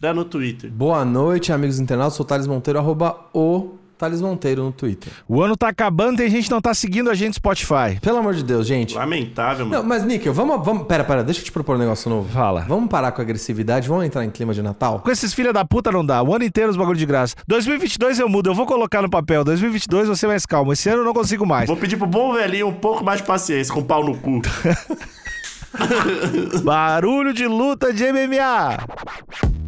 Cotoseira no Twitter. Boa noite, amigos internautas. Sou o Thales Monteiro, arroba o Thales Monteiro no Twitter. O ano tá acabando e a gente não tá seguindo a gente no Spotify. Pelo amor de Deus, gente. Lamentável, mano. Não, mas, Níquel, vamos, vamos. Pera, pera, deixa eu te propor um negócio novo. Fala. Vamos parar com a agressividade, vamos entrar em clima de Natal? Com esses filha da puta não dá. O ano inteiro os bagulho de graça. 2022 eu mudo, eu vou colocar no papel. 2022 você mais calmo. Esse ano eu não consigo mais. Vou pedir pro bom velhinho um pouco mais de paciência, com pau no cu. Barulho de luta de MMA.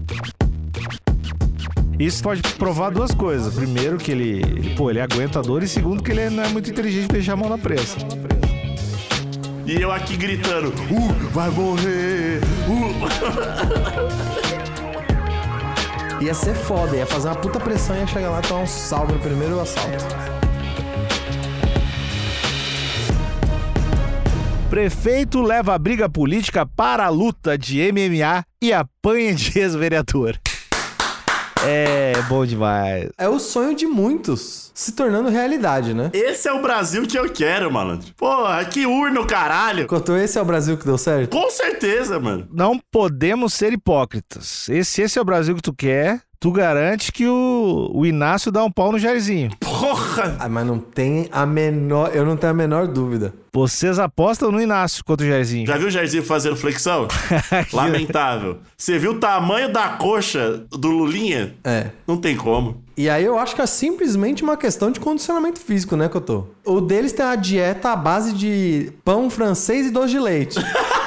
Isso pode provar duas coisas. Primeiro, que ele, ele, pô, ele aguenta a dor. E segundo, que ele não é muito inteligente pra deixar a mão na pressa. E eu aqui gritando, uh, vai morrer, uh. Ia ser foda, ia fazer uma puta pressão e ia chegar lá e tomar um salve no primeiro assalto. Prefeito leva a briga política para a luta de MMA e apanha de ex-vereador. É bom demais. É o sonho de muitos se tornando realidade, né? Esse é o Brasil que eu quero, malandro. Porra, que urno, caralho. Cotô, esse é o Brasil que deu certo? Com certeza, mano. Não podemos ser hipócritas. Esse, esse é o Brasil que tu quer. Tu garante que o, o Inácio dá um pau no Jairzinho. Porra! Ah, mas não tem a menor. Eu não tenho a menor dúvida. Vocês apostam no Inácio contra o Jairzinho. Já viu o Jairzinho fazendo flexão? Lamentável. Você viu o tamanho da coxa do Lulinha? É. Não tem como. E aí eu acho que é simplesmente uma questão de condicionamento físico, né, Cotô? O deles tem a dieta à base de pão francês e doce de leite.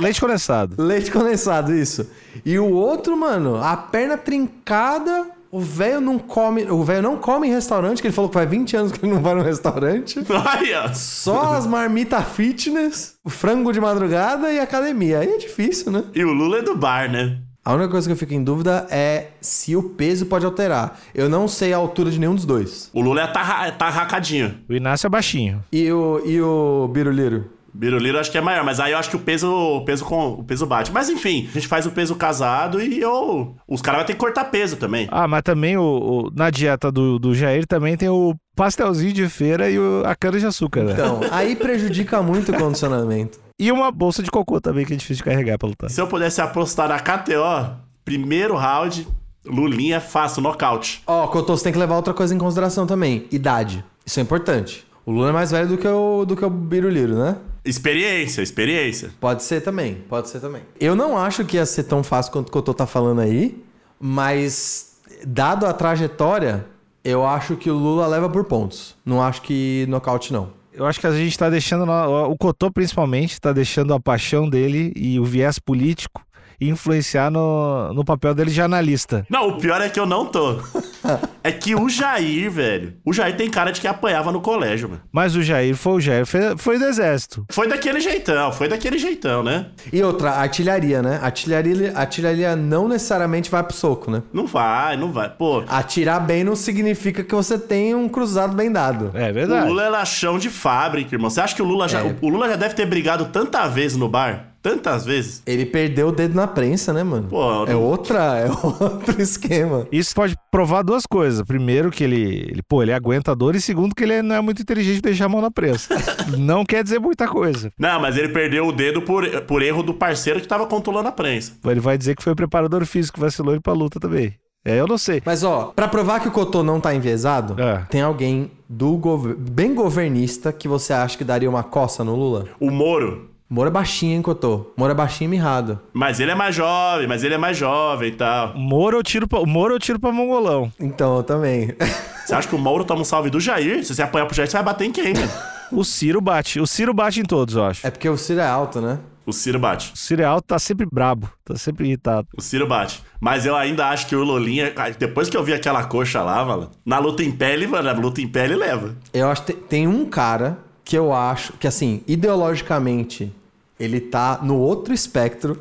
Leite condensado. Leite condensado, isso. E o outro, mano, a perna trincada, o velho não come. O velho não come em restaurante, que ele falou que faz 20 anos que ele não vai no restaurante. Olha! Só as marmitas fitness, o frango de madrugada e academia. Aí é difícil, né? E o Lula é do bar, né? A única coisa que eu fico em dúvida é se o peso pode alterar. Eu não sei a altura de nenhum dos dois. O Lula é tarra, tarracadinho. O Inácio é baixinho. E o, e o Biruliro? Biruliro acho que é maior, mas aí eu acho que o peso, o peso com o peso bate. Mas enfim, a gente faz o peso casado e eu, os caras vão ter que cortar peso também. Ah, mas também o, o na dieta do, do Jair também tem o pastelzinho de feira e o, a cana de açúcar, né? Então, aí prejudica muito o condicionamento. E uma bolsa de cocô também que é difícil de carregar pra lutar. Se eu pudesse apostar na KTO, primeiro round, Lulinha é fácil, nocaute. Ó, oh, Cotô, você tem que levar outra coisa em consideração também. Idade. Isso é importante. O Lula é mais velho do que o, do que o Biruliro, né? Experiência, experiência. Pode ser também, pode ser também. Eu não acho que ia ser tão fácil quanto o Cotô tá falando aí, mas dado a trajetória, eu acho que o Lula leva por pontos. Não acho que nocaute não. Eu acho que a gente tá deixando, o Cotô principalmente, tá deixando a paixão dele e o viés político influenciar no, no papel dele de analista. Não, o pior é que eu não tô. é que o Jair, velho. O Jair tem cara de que apanhava no colégio, mano. Mas o Jair foi o Jair, foi, foi do exército. Foi daquele jeitão, foi daquele jeitão, né? E outra, artilharia, né? Artilharia, artilharia não necessariamente vai pro soco, né? Não vai, não vai. Pô. Atirar bem não significa que você tem um cruzado bem dado. É verdade. O Lula é laxão de fábrica, irmão. Você acha que o Lula já. É. O Lula já deve ter brigado tanta vez no bar? Tantas vezes. Ele perdeu o dedo na prensa, né, mano? Pô, é outra, é outro esquema. Isso pode provar duas coisas. Primeiro, que ele, ele, pô, ele aguenta a dor, e segundo, que ele não é muito inteligente deixar a mão na prensa. não quer dizer muita coisa. Não, mas ele perdeu o dedo por, por erro do parceiro que tava controlando a prensa. Ele vai dizer que foi o preparador físico que vacilou ele pra luta também. É, eu não sei. Mas, ó, pra provar que o Cotô não tá enviesado, é. tem alguém do gov bem governista que você acha que daria uma coça no Lula? O Moro. Moro é baixinho, hein, Cotô? Moro é baixinho e mirrado. Mas ele é mais jovem, mas ele é mais jovem e tal. Moro eu tiro pra, Moro eu tiro pra mongolão. Então, eu também. Você acha que o Moro toma um salve do Jair? Se você apanhar pro Jair, você vai bater em quem, mano? o Ciro bate. O Ciro bate em todos, eu acho. É porque o Ciro é alto, né? O Ciro bate. O Ciro é alto, tá sempre brabo. Tá sempre irritado. O Ciro bate. Mas eu ainda acho que o Lolinha, depois que eu vi aquela coxa lá, mano, na luta em pele, mano, a luta em pele leva. Eu acho que tem um cara que eu acho que, assim, ideologicamente ele tá no outro espectro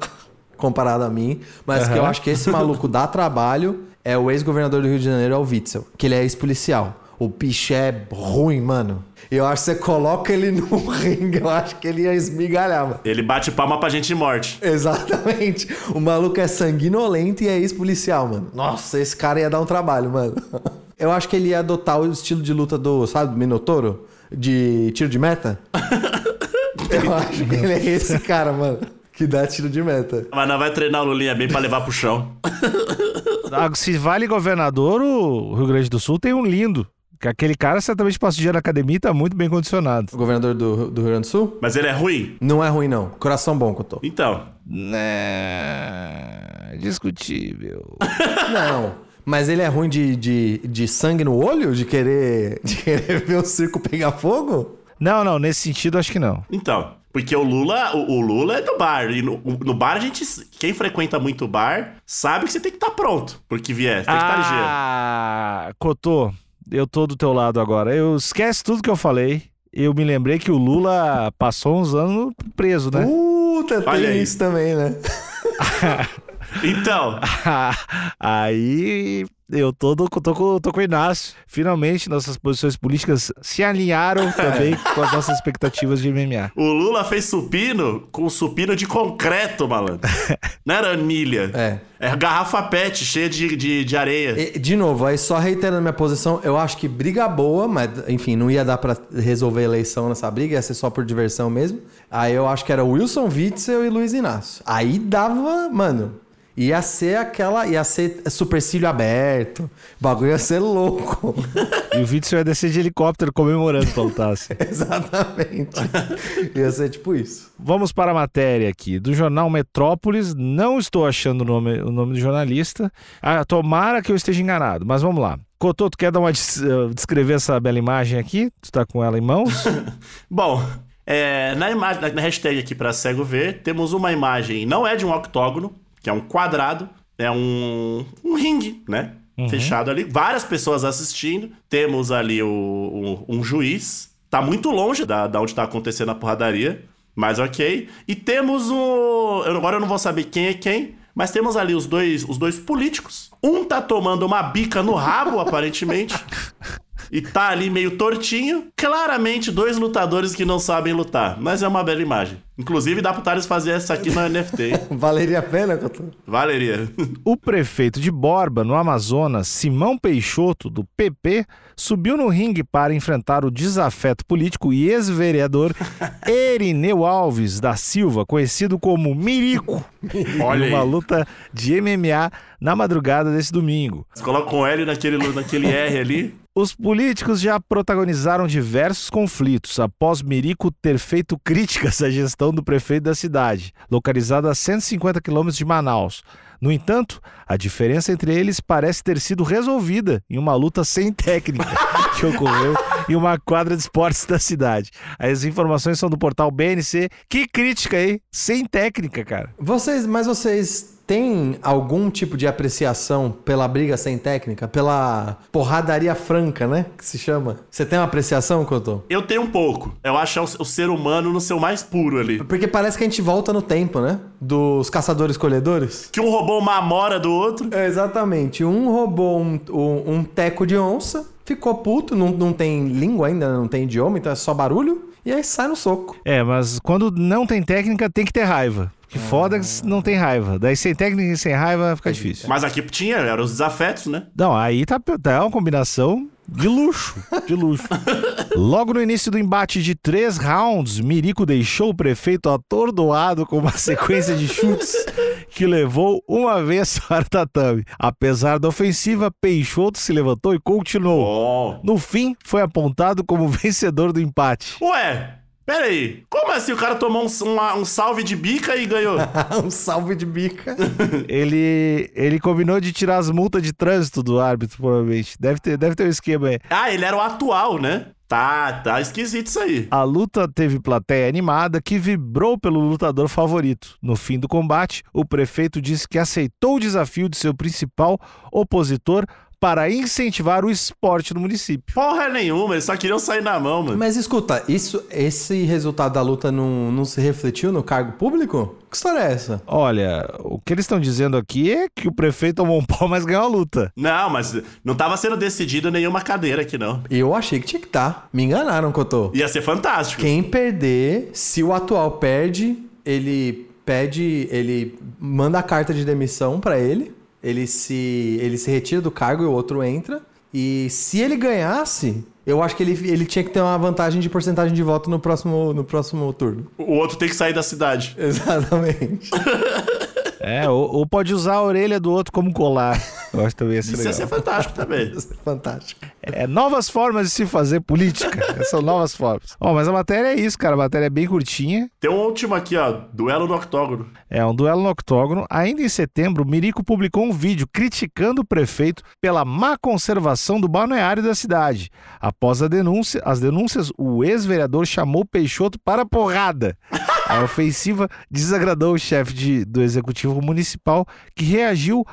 comparado a mim, mas uhum. que eu acho que esse maluco dá trabalho é o ex-governador do Rio de Janeiro, é o Witzel, que ele é ex-policial. O bicho é ruim, mano. Eu acho que você coloca ele no ringue, eu acho que ele ia esmigalhar, mano. Ele bate palma pra gente de morte. Exatamente. O maluco é sanguinolento e é ex-policial, mano. Nossa, esse cara ia dar um trabalho, mano. Eu acho que ele ia adotar o estilo de luta do, sabe, do Minotouro? De tiro de meta. Eu acho que ele é esse cara, mano. Que dá tiro de meta. Mas não vai treinar o Lulinha bem pra levar pro chão. Se vale governador, o Rio Grande do Sul tem um lindo. Que aquele cara certamente passa o dia na academia e tá muito bem condicionado. O governador do, do Rio Grande do Sul? Mas ele é ruim? Não é ruim, não. Coração bom que eu tô. Então. Né. Discutível. Não. Mas ele é ruim de, de, de sangue no olho? De querer, de querer ver o circo pegar fogo? Não, não, nesse sentido acho que não. Então. Porque o Lula, o, o Lula é do bar. E no, no bar, a gente. Quem frequenta muito bar sabe que você tem que estar pronto. Porque vier, tem que estar ligeiro. Ah, Cotô, eu tô do teu lado agora. Eu esquece tudo que eu falei. Eu me lembrei que o Lula passou uns anos preso, né? Puta, Olha tem aí. isso também, né? Então. Aí eu tô, do- tô, com, tô com o Inácio. Finalmente nossas posições políticas se alinharam também com as nossas expectativas de MMA. O Lula fez supino com supino de concreto, malandro. Não era anilha. É. É garrafa pet cheia de, de, de areia. E, de novo, aí só reiterando minha posição, eu acho que briga boa, mas enfim, não ia dar pra resolver a eleição nessa briga, ia ser só por diversão mesmo. Aí eu acho que era Wilson Witzel e Luiz Inácio. Aí dava, mano, ia ser aquela, ia ser supercílio aberto, o bagulho ia ser louco. E o Witzel ia descer de helicóptero comemorando lutar. assim. Exatamente. ia ser tipo isso. Vamos para a matéria aqui do jornal Metrópolis. Não estou achando o nome, o nome do jornalista. Ah, tomara que eu esteja enganado, mas vamos lá. Cotô, tu quer dar uma des- eh, descrever essa bela imagem aqui? Tu tá com ela em mãos? Bom, é, na, imagem, na hashtag aqui pra cego ver, temos uma imagem, não é de um octógono, que é um quadrado, é um, um ringue, né? Fechado ali, várias pessoas assistindo. Temos ali o, o- um juiz, tá muito longe da, da onde tá acontecendo a porradaria, mas ok. E temos o. eu- Agora eu não vou saber quem é quem, mas temos ali os dois, os dois políticos. Um tá tomando uma bica no rabo, aparentemente. E tá ali meio tortinho. Claramente, dois lutadores que não sabem lutar. Mas é uma bela imagem. Inclusive, dá pro Thales fazer essa aqui no NFT. hein? Valeria a pena, Cotô? Valeria. O prefeito de Borba, no Amazonas, Simão Peixoto, do PP, subiu no ringue para enfrentar o desafeto político e ex-vereador Erineu Alves da Silva, conhecido como Mirico, Olha em uma luta de MMA na madrugada desse domingo. Você coloca um L naquele, naquele R ali. Os políticos já protagonizaram diversos conflitos após Mirico ter feito críticas à gestão do prefeito da cidade, localizada a 150 quilômetros de Manaus. No entanto, a diferença entre eles parece ter sido resolvida em uma luta sem técnica que ocorreu em uma quadra de esportes da cidade. As informações são do portal BNC. Que crítica aí, sem técnica, cara. Vocês, mas vocês têm algum tipo de apreciação pela briga sem técnica? Pela porradaria franca, né? Que se chama. Você tem uma apreciação, Cotô? Eu tenho um pouco. Eu acho o, o ser humano no seu mais puro ali. Porque parece que a gente volta no tempo, né? Dos caçadores-colhedores. Que um roubou uma amora do outro. É, exatamente. Um roubou um, um, um teco de onça, ficou puto, não, não tem língua ainda, não tem idioma, então é só barulho, e aí sai no soco. É, mas quando não tem técnica, tem que ter raiva. Que foda que não tem raiva. Daí sem técnica e sem raiva fica difícil. Mas aqui tinha, eram os desafetos, né? Não, aí tá, tá uma combinação de luxo, de luxo. Logo no início do embate de três rounds, Mirico deixou o prefeito atordoado com uma sequência de chutes que levou uma vez para o tatame. Apesar da ofensiva, Peixoto se levantou e continuou. Bom. No fim, foi apontado como vencedor do empate. Ué, pera aí. Como assim o cara tomou um, uma- um salve de bica e ganhou? um salve de bica. Ele, ele combinou de tirar as multas de trânsito do árbitro, provavelmente. Deve ter, deve ter um esquema aí. ah, ele era o atual, né? Tá, tá esquisito isso aí. A luta teve plateia animada que vibrou pelo lutador favorito. No fim do combate, o prefeito disse que aceitou o desafio de seu principal opositor para incentivar o esporte no município. Porra nenhuma, eles só queriam sair na mão, mano. Mas escuta, isso, esse resultado da luta não, não se refletiu no cargo público? Que história é essa? Olha, o que eles estão dizendo aqui é que o prefeito tomou um pau, mas ganhou a luta. Não, mas não tava sendo decidido nenhuma cadeira aqui, não. Eu achei que tinha que estar. Me enganaram, Cotô. Ia ser fantástico. Quem perder, se o atual perde, ele pede, ele manda a carta de demissão pra ele, ele se, ele se retira do cargo e o outro entra. E se ele ganhasse, eu acho que ele, ele tinha que ter uma vantagem de porcentagem de voto no próximo, no próximo turno. O outro tem que sair da cidade. Exatamente. É, ou, ou pode usar a orelha do outro como colar. Eu acho que também ia ser Isso ia legal. ser fantástico também. Isso é fantástico. É, novas formas de se fazer política. São novas formas. Ó, mas a matéria é isso, cara. A matéria é bem curtinha. Tem um último aqui, ó. Duelo no octógono. É um duelo no octógono. Ainda em setembro, Mirico publicou um vídeo criticando o prefeito pela má conservação do balneário da cidade. Após a denúncia, as denúncias, o ex-vereador chamou Peixoto para porrada. A ofensiva desagradou o chefe de- do executivo municipal, que reagiu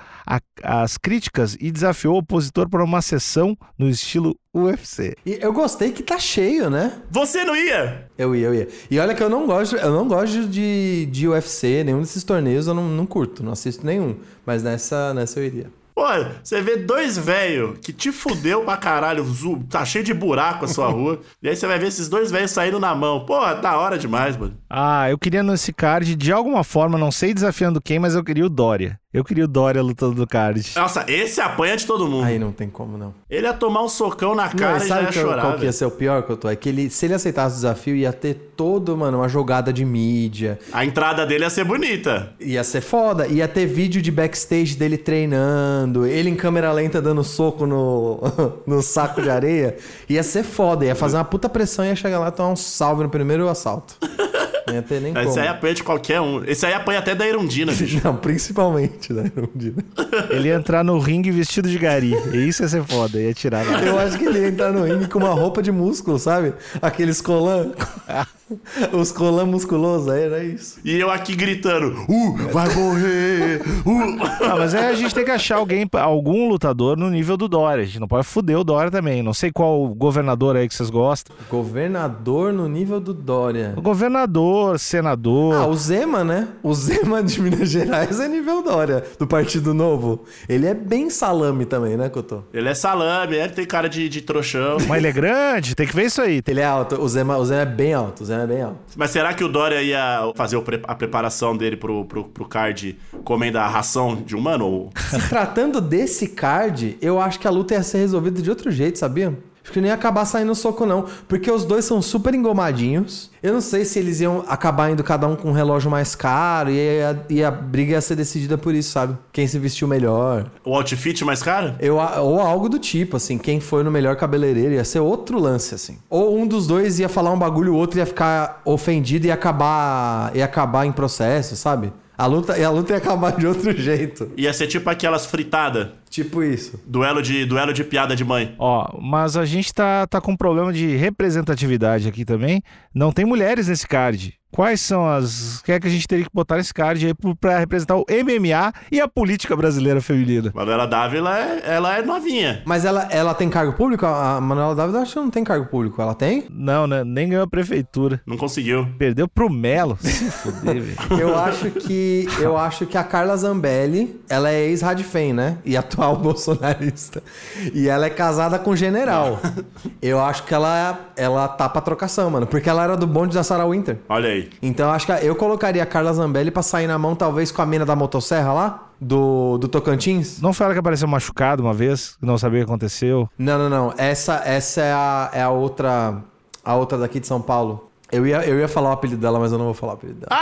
às críticas e desafiou o opositor para uma sessão no estilo UFC. E eu gostei que tá cheio, né? Você não ia? Eu ia, eu ia. E olha que eu não gosto, eu não gosto de, de UFC, nenhum desses torneios eu não, não curto, não assisto nenhum. Mas nessa, nessa eu iria. Pô, você vê dois velhos que te fudeu pra caralho, tá cheio de buraco a sua rua. e aí você vai ver esses dois velhos saindo na mão. Pô, da hora demais, mano. Ah, eu queria nesse card, de alguma forma, não sei desafiando quem, mas eu queria o Dória. Eu queria o Dória lutando no card. Nossa, esse apanha de todo mundo. Aí não tem como não. Ele ia tomar um socão na cara Não, e e já sabe ia que, chorar. qual que ia ser o pior que eu tô? É que ele, se ele aceitasse o desafio, ia ter todo, mano, uma jogada de mídia. A entrada dele ia ser bonita. Ia ser foda. Ia ter vídeo de backstage dele treinando, ele em câmera lenta dando soco no, no saco de areia. Ia ser foda. Ia fazer uma puta pressão e ia chegar lá e tomar um salve no primeiro assalto. Não ter nem como. Esse aí apanha de qualquer um. Esse aí apanha até da Irundina, bicho. Não, principalmente, né? Irundina. Ele ia entrar no ringue vestido de gari. E isso ia ser foda, ia tirar. Eu acho que ele ia entrar no ringue com uma roupa de músculo, sabe? Aqueles colã. Os colã musculosos, aí era isso. E eu aqui gritando, uh, vai morrer, uh. Ah, mas aí a gente tem que achar alguém, algum lutador no nível do Dória. A gente não pode fuder o Dória também. Não sei qual governador aí que vocês gostam. Governador no nível do Dória. Governador, senador. Ah, o Zema, né? O Zema de Minas Gerais é nível Dória, do Partido Novo. Ele é bem salame também, né, Cotô? Ele é salame, ele tem cara de, de trouxão. Mas ele é grande, tem que ver isso aí. Ele é alto, o Zema, o Zema é bem alto, o Zema é bem alto. Mas será que o Dória ia fazer a preparação dele pro, pro, pro card comendo a ração de humano? Ou... Se tratando desse card, eu acho que a luta ia ser resolvida de outro jeito, sabia? Acho que não ia acabar saindo soco, não. Porque os dois são super engomadinhos. Eu não sei se eles iam acabar indo cada um com um relógio mais caro e a, e a briga ia ser decidida por isso, sabe? Quem se vestiu melhor. O outfit mais caro? Eu, ou algo do tipo, assim, quem foi no melhor cabeleireiro ia ser outro lance, assim. Ou um dos dois ia falar um bagulho, o outro ia ficar ofendido e ia acabar, ia acabar em processo, sabe? A luta, a luta ia acabar de outro jeito. Ia ser tipo aquelas fritadas. Tipo isso. Duelo de, duelo de piada de mãe. Ó, mas a gente tá, tá com um problema de representatividade aqui também. Não tem mulheres nesse card. Quais são as. O que é que a gente teria que botar nesse card aí pra representar o MMA e a política brasileira feminina? Manuela Dávila, é, ela é novinha. Mas ela, ela tem cargo público? A a Manuela Dávila acho que não tem cargo público. Ela tem? Não, né? Nem ganhou a prefeitura. Não conseguiu. Perdeu pro Melo. Se fuder, velho. Eu acho que eu acho que a Carla Zambelli, ela é ex-Radfem, né? E atual bolsonarista. E ela é casada com um general. Eu acho que ela ela tá pra trocação, mano, porque ela era do bonde da Sarah Winter. Olha aí. Então eu acho que eu colocaria a Carla Zambelli pra sair na mão talvez com a mina da motosserra lá do, do Tocantins. Não foi ela que apareceu machucado uma vez, não sabia o que aconteceu. Não, não, não. Essa, essa é, a, é a outra. A outra daqui de São Paulo. Eu ia, eu ia falar o apelido dela, mas eu não vou falar o apelido dela.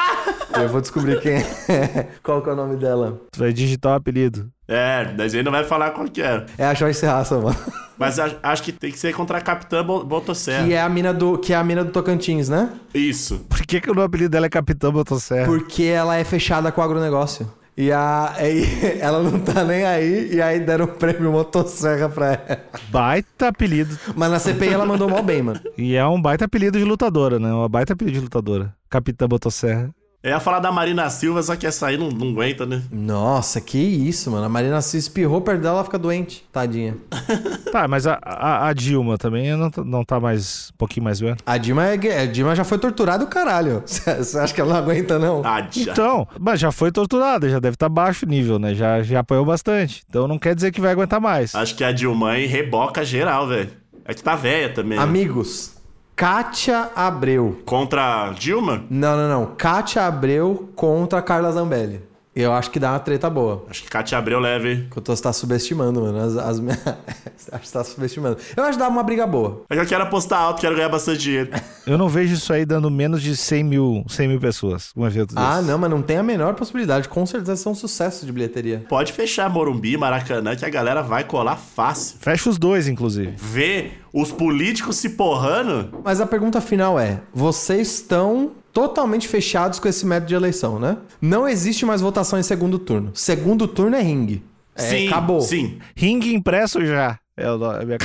Eu vou descobrir quem é. Qual que é o nome dela? Tu vai digitar o apelido. É, mas ele não vai falar qual que é. É a Joyce Raça, mano. Mas a- acho que tem que ser contra a Capitã Bo- Botosserra. Que é a mina do, que é a mina do Tocantins, né? Isso. Por que, que o apelido dela é Capitão Motosserra? Porque ela é fechada com o agronegócio. E a, aí, ela não tá nem aí, e aí deram o prêmio motosserra pra ela. Baita apelido. Mas na CPI ela mandou mal bem, mano. E é um baita apelido de lutadora, né? Uma baita apelido de lutadora. Capitã Motosserra. Eu ia falar da Marina Silva, só que essa aí não, não aguenta, né? Nossa, que isso, mano. A Marina se espirrou perto dela, ela fica doente. Tadinha. Tá, mas a, a, a Dilma também não, tá- não tá mais. Um pouquinho mais velha. A Dilma, é, a Dilma já foi torturada o caralho. Você acha que ela não aguenta, não? Ah, já. Então, mas já foi torturada, já deve estar baixo o nível, né? Já, já apanhou bastante. Então não quer dizer que vai aguentar mais. Acho que a Dilma aí reboca geral, velho. É que tá velha também. né? Amigos, Kátia Abreu. Contra a Dilma? Não, não, não. Kátia Abreu contra Carla Zambelli. Eu acho que dá uma treta boa. Acho que Cátia Abreu leve. Que eu tô tá subestimando, mano. As, as minhas... acho que você tá subestimando. Eu acho que dá uma briga boa. É eu quero apostar alto, quero ganhar bastante dinheiro. Eu não vejo isso aí dando menos de 100 mil, 100 mil pessoas. Um evento desse. Ah, não, mas não tem a menor possibilidade. Com certeza são um sucesso de bilheteria. Pode fechar Morumbi, Maracanã, que a galera vai colar fácil. Fecha os dois, inclusive. Ver os políticos se porrando. Mas a pergunta final é: vocês estão totalmente fechados com esse método de eleição, né? Não existe mais votação em segundo turno. Segundo turno é ringue. É, sim, acabou. Sim. Ringue impresso já. É no- a minha.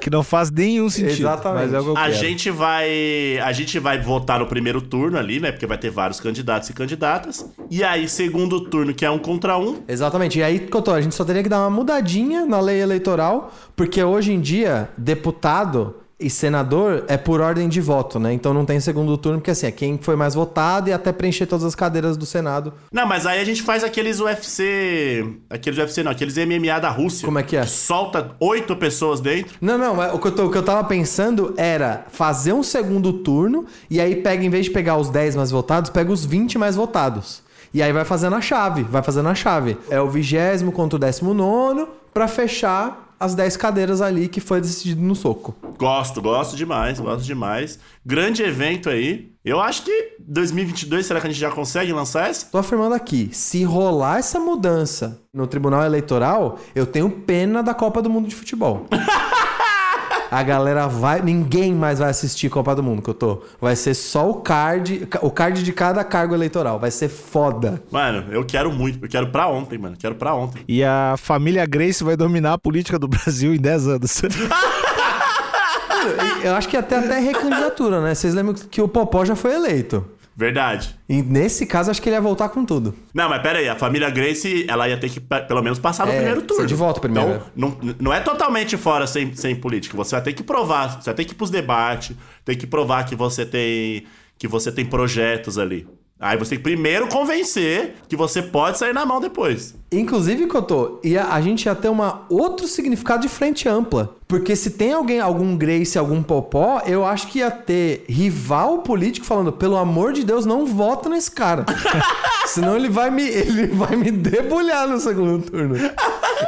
Que não faz nenhum sentido. Exatamente. Mas é o que eu A quero. gente vai. A gente vai votar no primeiro turno ali, né? Porque vai ter vários candidatos e candidatas. E aí, segundo turno, que é um contra um. Exatamente. E aí, Cotô, a gente só teria que dar uma mudadinha na lei eleitoral, porque hoje em dia, deputado e senador é por ordem de voto, né? Então não tem segundo turno, porque assim, é quem foi mais votado e até preencher todas as cadeiras do Senado. Não, mas aí a gente faz aqueles UFC. Aqueles UFC não, aqueles MMA da Rússia. Como é que é? solta oito pessoas dentro. Não, não, mas o que, eu tô- o que eu tava pensando era fazer um segundo turno e aí pega, em vez de pegar os 10 mais votados, pega os 20 mais votados. E aí vai fazendo a chave, vai fazendo a chave. É o vigésimo contra o décimo nono pra fechar as 10 cadeiras ali que foi decidido no soco. Gosto, gosto demais, gosto demais. Grande evento aí. Eu acho que 2022, será que a gente já consegue lançar essa? Tô afirmando aqui, se rolar essa mudança no Tribunal Eleitoral, eu tenho pena da Copa do Mundo de Futebol. A galera vai. Ninguém mais vai assistir Copa do Mundo que eu tô. Vai ser só o card. O card de cada cargo eleitoral. Vai ser foda. Mano, eu quero muito. Eu quero pra ontem, mano. Quero pra ontem. E a família Grace vai dominar a política do Brasil em 10 anos. Eu acho que até até recandidatura, né? Vocês lembram que o Popó já foi eleito. Verdade. E nesse caso, acho que ele ia voltar com tudo. Não, mas pera aí, a família Grace, ela ia ter que pe- pelo menos passar no É, primeiro turno. de volta primeiro, Então, não, não é totalmente fora sem, sem política. Você vai ter que provar, você vai ter que ir pros debates, tem que provar que você tem que você tem projetos ali. Aí você tem que primeiro convencer que você pode sair na mão depois. Inclusive, Cotô, ia, a gente ia ter uma outro significado de frente ampla. Porque se tem alguém, algum Grace, algum Popó, eu acho que ia ter rival político falando, pelo amor de Deus, não vota nesse cara. Senão ele vai me, ele vai me debulhar no segundo turno.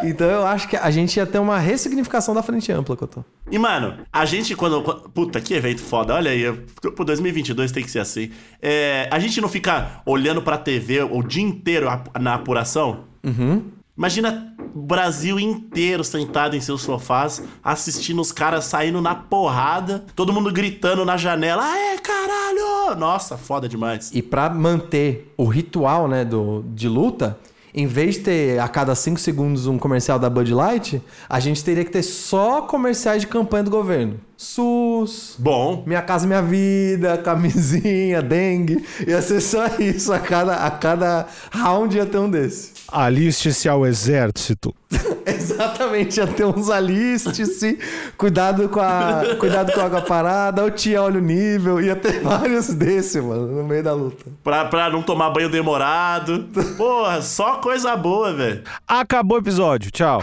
Então eu acho que a gente ia ter uma ressignificação da frente ampla, Cotô. E, mano, a gente quando... Puta, que evento foda. Olha aí, pro 2022 tem que ser assim. É, a gente não fica olhando pra TV o dia inteiro na apuração? Imagina o Brasil inteiro sentado em seus sofás, assistindo os caras saindo na porrada, todo mundo gritando na janela, aê, caralho! Nossa, foda demais. E pra manter o ritual, né, do, de luta, em vez de ter a cada 5 segundos um comercial da Bud Light, a gente teria que ter só comerciais de campanha do governo. SUS, Bom, Minha Casa Minha Vida, camisinha, dengue. Ia ser só isso. A cada, a cada round ia ter um desse. Aliste-se ao exército. Exatamente, ia ter uns aliste-se, cuidado com a, cuidado com a água parada, o tia olha o nível, ia ter vários desse, mano, no meio da luta. pra, pra não tomar banho demorado. Porra, só coisa boa, velho. Acabou o episódio. Tchau.